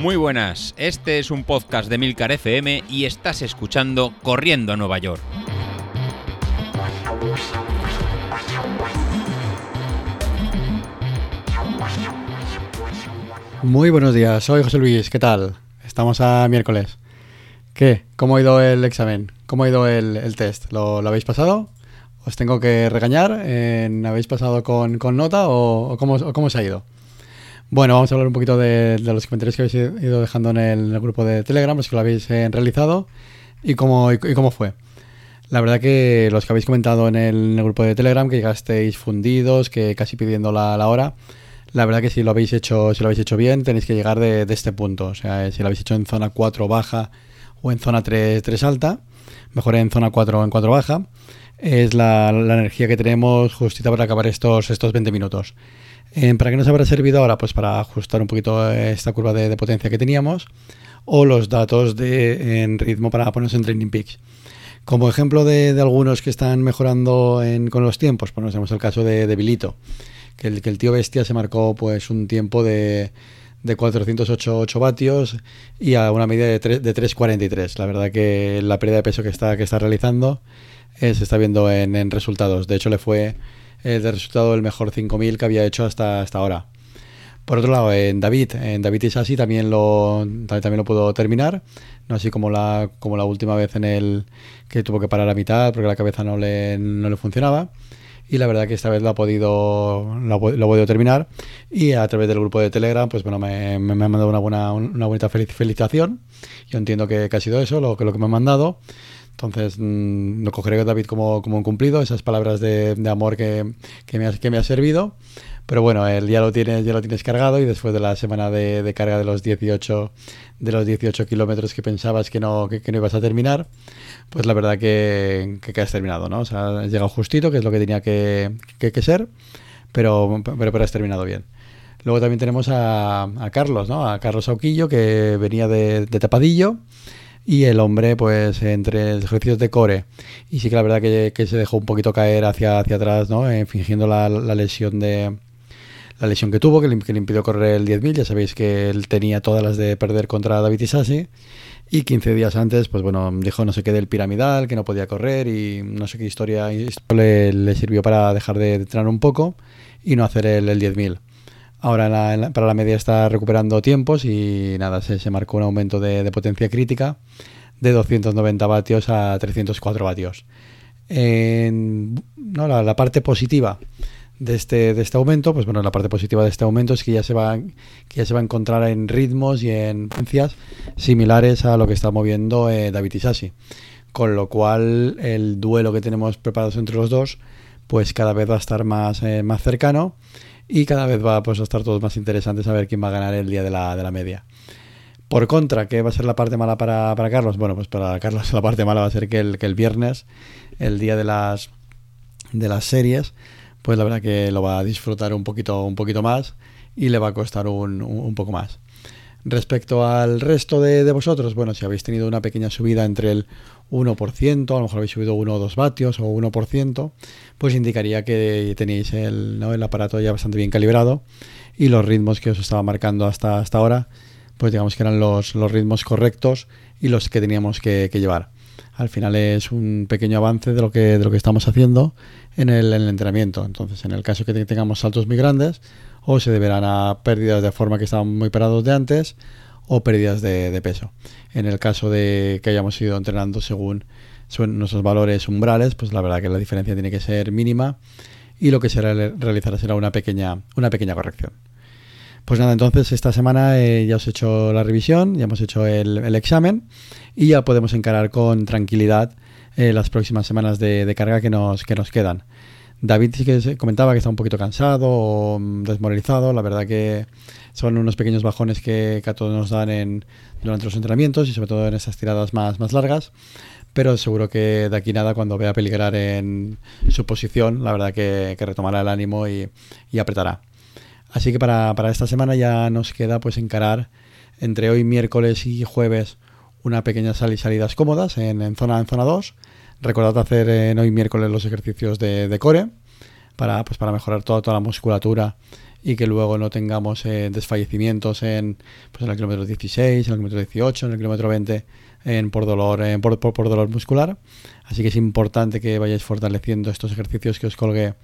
Muy buenas, este es un podcast de Milcar FM y estás escuchando Corriendo a Nueva York. Muy buenos días, soy José Luis, ¿qué tal? Estamos a miércoles. ¿Qué? ¿Cómo ha ido el examen? ¿Cómo ha ido el, test? ¿Lo, habéis pasado? ¿Os tengo que regañar? ¿Habéis pasado con, nota o, cómo, cómo, se ha ido? Bueno, vamos a hablar un poquito de, los comentarios que habéis ido dejando en el, grupo de Telegram, los que lo habéis eh, realizado y cómo, y, cómo fue. La verdad que los que habéis comentado en el, grupo de Telegram, que llegasteis fundidos, que casi pidiendo la, la hora, la verdad que si lo habéis hecho, si lo habéis hecho bien, tenéis que llegar de, este punto. O sea, si lo habéis hecho en zona 4 baja o en zona 3, 3 alta, mejor en zona 4 o en 4 baja, es la, energía que tenemos justita para acabar estos, estos 20 minutos. Eh, ¿Para qué nos habrá servido ahora? Pues para ajustar un poquito esta curva de, potencia que teníamos o los datos de, en ritmo para ponerse en Training Peaks. Como ejemplo de, algunos que están mejorando con los tiempos, pues tenemos el caso de, de que el, tío bestia se marcó pues un tiempo de, de 408 vatios y a una medida de, de 3,43. La verdad que la pérdida de peso que está, que está realizando eh, se está viendo en, resultados. De hecho, le fue eh, de resultado el mejor 5000 que había hecho hasta, hasta ahora. Por otro lado, en David, en David Isasi también lo, también lo pudo terminar, no así como la, como la última vez en el que tuvo que parar a mitad porque la cabeza no le, no le funcionaba. Y la verdad que esta vez lo ha podido lo, ha podido terminar. Y a través del grupo de Telegram pues bueno me, me, ha mandado una buena una bonita felicitación. Yo entiendo que, ha sido eso lo que lo que me ha mandado entonces mmm, lo cogeré David como, como un cumplido esas palabras de, de amor que, que, me ha, que me ha servido pero bueno, él ya lo tienes, ya lo tienes cargado y después de la semana de, de carga de los 18 de los 18 kilómetros que pensabas que no, que, no ibas a terminar, pues la verdad que, que, has terminado, ¿no? O sea, has llegado justito, que es lo que tenía que, que ser, pero, pero, pero, has terminado bien. Luego también tenemos a, a Carlos, ¿no? A Carlos Auquillo, que venía de, de, tapadillo. Y el hombre, pues entre ejercicios de core, y sí que la verdad que, que se dejó un poquito caer hacia, hacia atrás, ¿no? Eh, fingiendo la, la lesión de, la lesión que tuvo, que le, impidió correr el 10.000. Ya sabéis que él tenía todas las de perder contra David Isasi. Y 15 días antes, pues bueno, dijo no sé qué del piramidal, que no podía correr y no sé qué historia le, le sirvió para dejar de entrenar un poco y no hacer el, el 10.000. Ahora para la media está recuperando tiempos y nada, se, se marcó un aumento de, potencia crítica de 290 vatios a 304 vatios. En, no, la, la parte positiva de este, de este aumento, pues bueno, la parte positiva de este aumento es que ya se va, que ya se va a encontrar en ritmos y en potencias similares a lo que está moviendo eh, David Isasi. Con lo cual el duelo que tenemos preparados entre los dos, pues cada vez va a estar más, eh, más cercano y cada vez va pues, a estar todo más interesante saber quién va a ganar el día de la, de la media. Por contra, ¿qué va a ser la parte mala para, para Carlos? Bueno, pues para Carlos la parte mala va a ser que el, que el viernes, el día de las, de las series, pues la verdad que lo va a disfrutar un poquito, un poquito más y le va a costar un, un poco más. Respecto al resto de, vosotros, bueno, si habéis tenido una pequeña subida entre el 1%, a lo mejor habéis subido 1 o 2 vatios o 1%, pues indicaría que tenéis el, ¿no? el aparato ya bastante bien calibrado y los ritmos que os estaba marcando hasta, hasta ahora, pues digamos que eran los, los ritmos correctos y los que teníamos que, llevar al final es un pequeño avance de lo que, de lo que estamos haciendo en el, entrenamiento. Entonces, en el caso que tengamos saltos muy grandes, o se deberán a pérdidas de forma que estaban muy parados de antes, o pérdidas de, peso. En el caso de que hayamos ido entrenando según nuestros valores umbrales, pues la verdad que la diferencia tiene que ser mínima y lo que se realizará será una pequeña, una pequeña corrección. Pues nada, entonces esta semana eh, ya os he hecho la revisión, ya hemos hecho el, examen y ya podemos encarar con tranquilidad eh, las próximas semanas de, carga que nos, que nos quedan. David sí que comentaba que está un poquito cansado o mm, desmoralizado. La verdad que son unos pequeños bajones que, a todos nos dan en, durante los entrenamientos y sobre todo en esas tiradas más, más largas. Pero seguro que de aquí nada, cuando vea peligrar en su posición, la verdad que, retomará el ánimo y apretará. Así que para, esta semana ya nos queda pues encarar entre hoy miércoles y jueves una pequeña sal y salidas cómodas en, zona en zona 2. Recordad hacer en hoy miércoles los ejercicios de, core para, pues para mejorar toda, toda la musculatura y que luego no tengamos eh, desfallecimientos en, pues en el kilómetro 16, en el kilómetro 18, en el kilómetro 20 en, por, dolor, por, por, dolor muscular. Así que es importante que vayáis fortaleciendo estos ejercicios que os colgué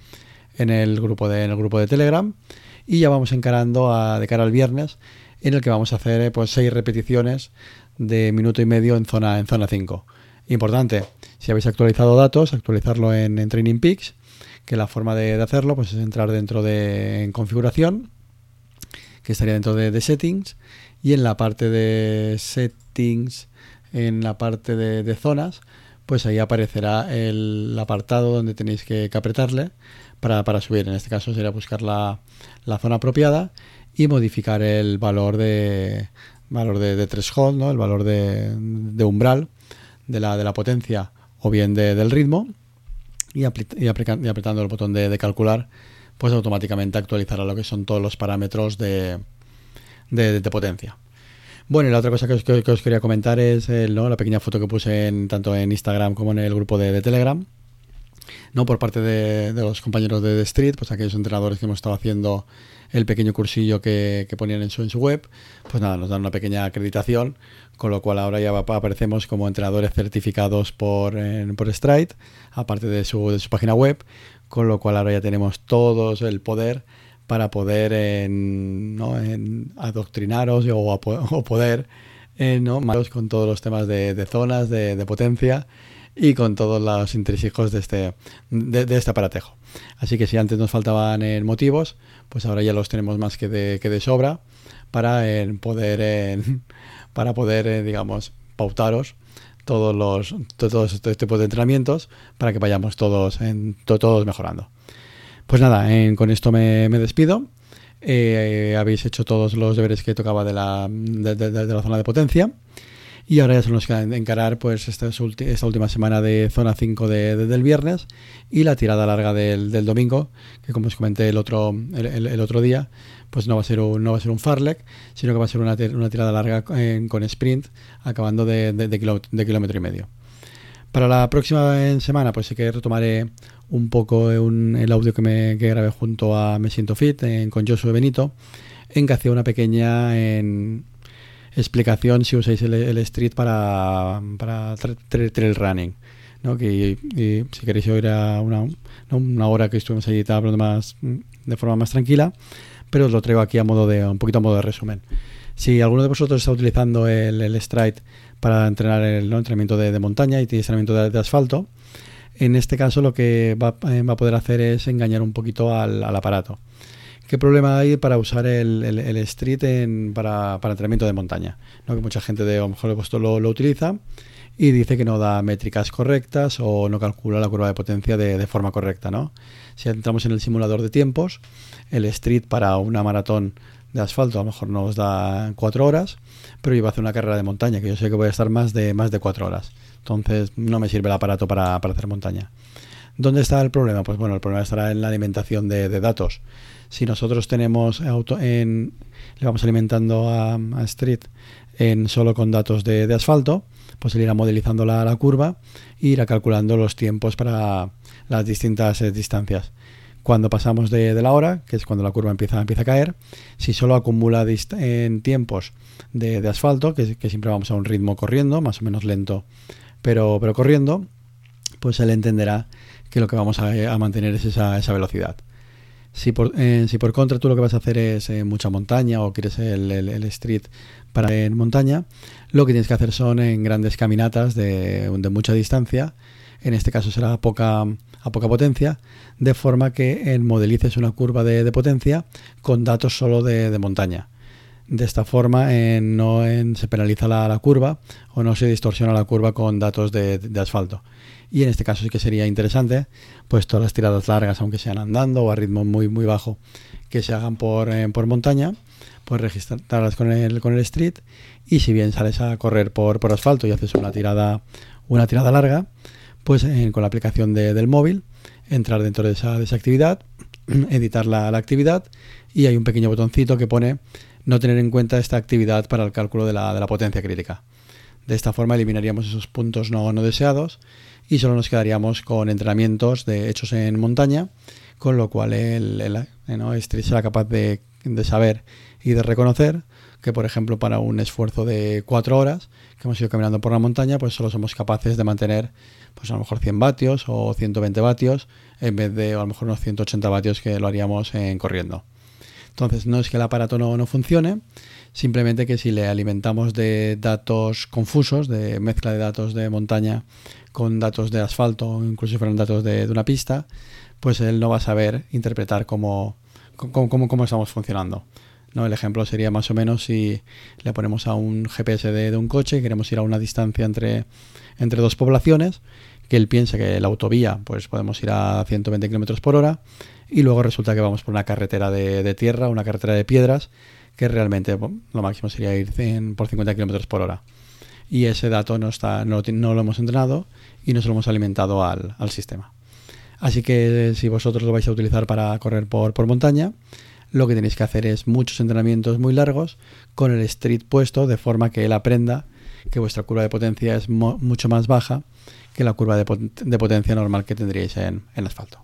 en el grupo de, en el grupo de Telegram. Y ya vamos encarando a, de cara al viernes, en el que vamos a hacer pues seis repeticiones de minuto y medio en zona, en zona 5. Importante, si habéis actualizado datos, actualizarlo en, en Training Peaks que la forma de, hacerlo pues es entrar dentro de configuración, que estaría dentro de, settings, y en la parte de settings, en la parte de, zonas, pues ahí aparecerá el apartado donde tenéis que, apretarle para, para, subir. En este caso sería buscar la, la zona apropiada y modificar el valor de valor de, de threshold, ¿no? el valor de, de umbral de la, de la potencia o bien del ritmo y, apretando el botón de, calcular, pues automáticamente actualizará lo que son todos los parámetros de, potencia. Bueno, y la otra cosa que os, quería comentar es la pequeña foto que puse en, tanto en Instagram como en el grupo de, Telegram. ¿No? Por parte de, los compañeros de The Street, pues aquellos entrenadores que hemos estado haciendo el pequeño cursillo que, ponían en su, en su web, pues nada, nos dan una pequeña acreditación, con lo cual ahora ya aparecemos como entrenadores certificados por, por Stride, aparte de su, de su página web, con lo cual ahora ya tenemos todos el poder para poder ¿no? en adoctrinaros o, o poder eh, ¿no? con todos los temas de, zonas, de, potencia y con todos los intrínsecos de este, de, este aparatejo. Así que si antes nos faltaban eh, motivos, pues ahora ya los tenemos más que de, que de sobra para poder, para poder eh, digamos, pautaros todos los todos estos tipos de entrenamientos para que vayamos todos todos mejorando. Pues nada, con esto me, despido. Eh, habéis hecho todos los deberes que tocaba de la, de la zona de potencia. Y ahora ya se nos queda encarar pues esta, esta última semana de zona 5 de, del viernes y la tirada larga del, del, domingo, que como os comenté el otro, el, otro día, pues no va a ser un, no va a ser un farlek, sino que va a ser una, una tirada larga con sprint, acabando de, de, kilómetro y medio. Para la próxima semana, pues sí que retomaré un poco el audio que me grabé junto a Me Siento Fit con Josué Benito, en que hacía una pequeña en, explicación si usáis el, Street para, para trail running. Que, si queréis oír a una, una hora que estuvimos allí hablando más, de forma más tranquila, pero os lo traigo aquí a modo de un poquito a modo de resumen. Si alguno de vosotros está utilizando el, el Stride para entrenar el entrenamiento de, montaña y entrenamiento de, asfalto, en este caso lo que va, eh, va, a poder hacer es engañar un poquito al, al aparato. ¿Qué problema hay para usar el, street para, entrenamiento de montaña? ¿no? Que mucha gente de a lo mejor puesto lo, utiliza y dice que no da métricas correctas o no calcula la curva de potencia de, forma correcta. ¿no? Si entramos en el simulador de tiempos, el street para una maratón de asfalto a lo mejor nos da cuatro horas, pero yo voy a hacer una carrera de montaña, que yo sé que voy a estar más de, más de cuatro horas. Entonces no me sirve el aparato para, hacer montaña. ¿Dónde está el problema? Pues bueno, el problema estará en la alimentación de datos si nosotros tenemos auto en, le vamos alimentando a, Street en solo con datos de, asfalto, pues él irá modelizando la, curva e irá calculando los tiempos para las distintas eh, distancias. Cuando pasamos de, la hora, que es cuando la curva empieza, a caer, si solo acumula en tiempos de, asfalto, que, siempre vamos a un ritmo corriendo, más o menos lento, pero, pero corriendo, pues él entenderá que lo que vamos a, mantener es esa, esa velocidad. Si por, eh, si por contra tú lo que vas a hacer es eh, mucha montaña o quieres el, el, street para en montaña, lo que tienes que hacer son en grandes caminatas de, de mucha distancia. En este caso será a poca, a poca potencia, de forma que modelices una curva de, potencia con datos solo de, montaña. De esta forma no se penaliza la, curva o no se distorsiona la curva con datos de, asfalto. Y en este caso sí que sería interesante pues todas las tiradas largas aunque sean andando o a ritmo muy muy bajo que se hagan por, eh, por montaña pues registrarlas con el, con el street y si bien sales a correr por, por asfalto y haces una tirada una tirada larga pues con la aplicación del móvil entrar dentro de esa, de esa actividad editar la, la, actividad y hay un pequeño botoncito que pone no tener en cuenta esta actividad para el cálculo de la, de la potencia crítica de esta forma eliminaríamos esos puntos no, no deseados y solo nos quedaríamos con entrenamientos de hechos en montaña con lo cual el, el ¿no? Street será capaz de, de saber y de reconocer que, por ejemplo, para un esfuerzo de 4 horas que hemos ido caminando por la montaña, pues solo somos capaces de mantener pues a lo mejor 100 vatios o 120 vatios en vez de a lo mejor unos 180 vatios que lo haríamos en corriendo. Entonces no es que el aparato no, no funcione, simplemente que si le alimentamos de datos confusos, de mezcla de datos de montaña con datos de asfalto, incluso si fueran datos de, una pista, pues él no va a saber interpretar cómo, cómo, cómo, estamos funcionando. ¿No? El ejemplo sería más o menos si le ponemos a un GPS de, un coche y queremos ir a una distancia entre, entre dos poblaciones, que él piense que la autovía pues podemos ir a 120 km por hora y luego resulta que vamos por una carretera de, tierra, una carretera de piedras, que realmente lo máximo sería ir por 50 km por hora. Y ese dato no, está, no, lo hemos entrenado y no se lo hemos alimentado al, al, sistema. Así que si vosotros lo vais a utilizar para correr por, por montaña, lo que tenéis que hacer es muchos entrenamientos muy largos con el street puesto de forma que él aprenda que vuestra curva de potencia es mucho más baja que la curva de, potencia normal que tendríais en, asfalto.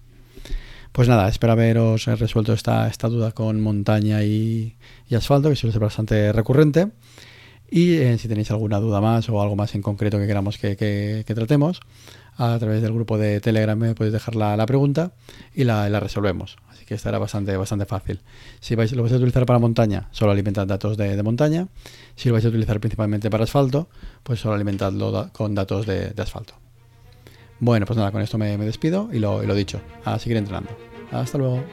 Pues nada, espero haberos resuelto esta, esta duda con montaña y, asfalto, que suele ser bastante recurrente. Y eh, si tenéis alguna duda más o algo más en concreto que queramos que, tratemos, a través del grupo de Telegram me podéis dejar la, pregunta y la, resolvemos. Que estará bastante, bastante fácil. Si vais, lo vais a utilizar para montaña, solo alimentad datos de, montaña. Si lo vais a utilizar principalmente para asfalto, pues solo alimentadlo con datos de asfalto. Bueno, pues nada, con esto me, despido y lo, y lo dicho, a seguir entrenando. Hasta luego.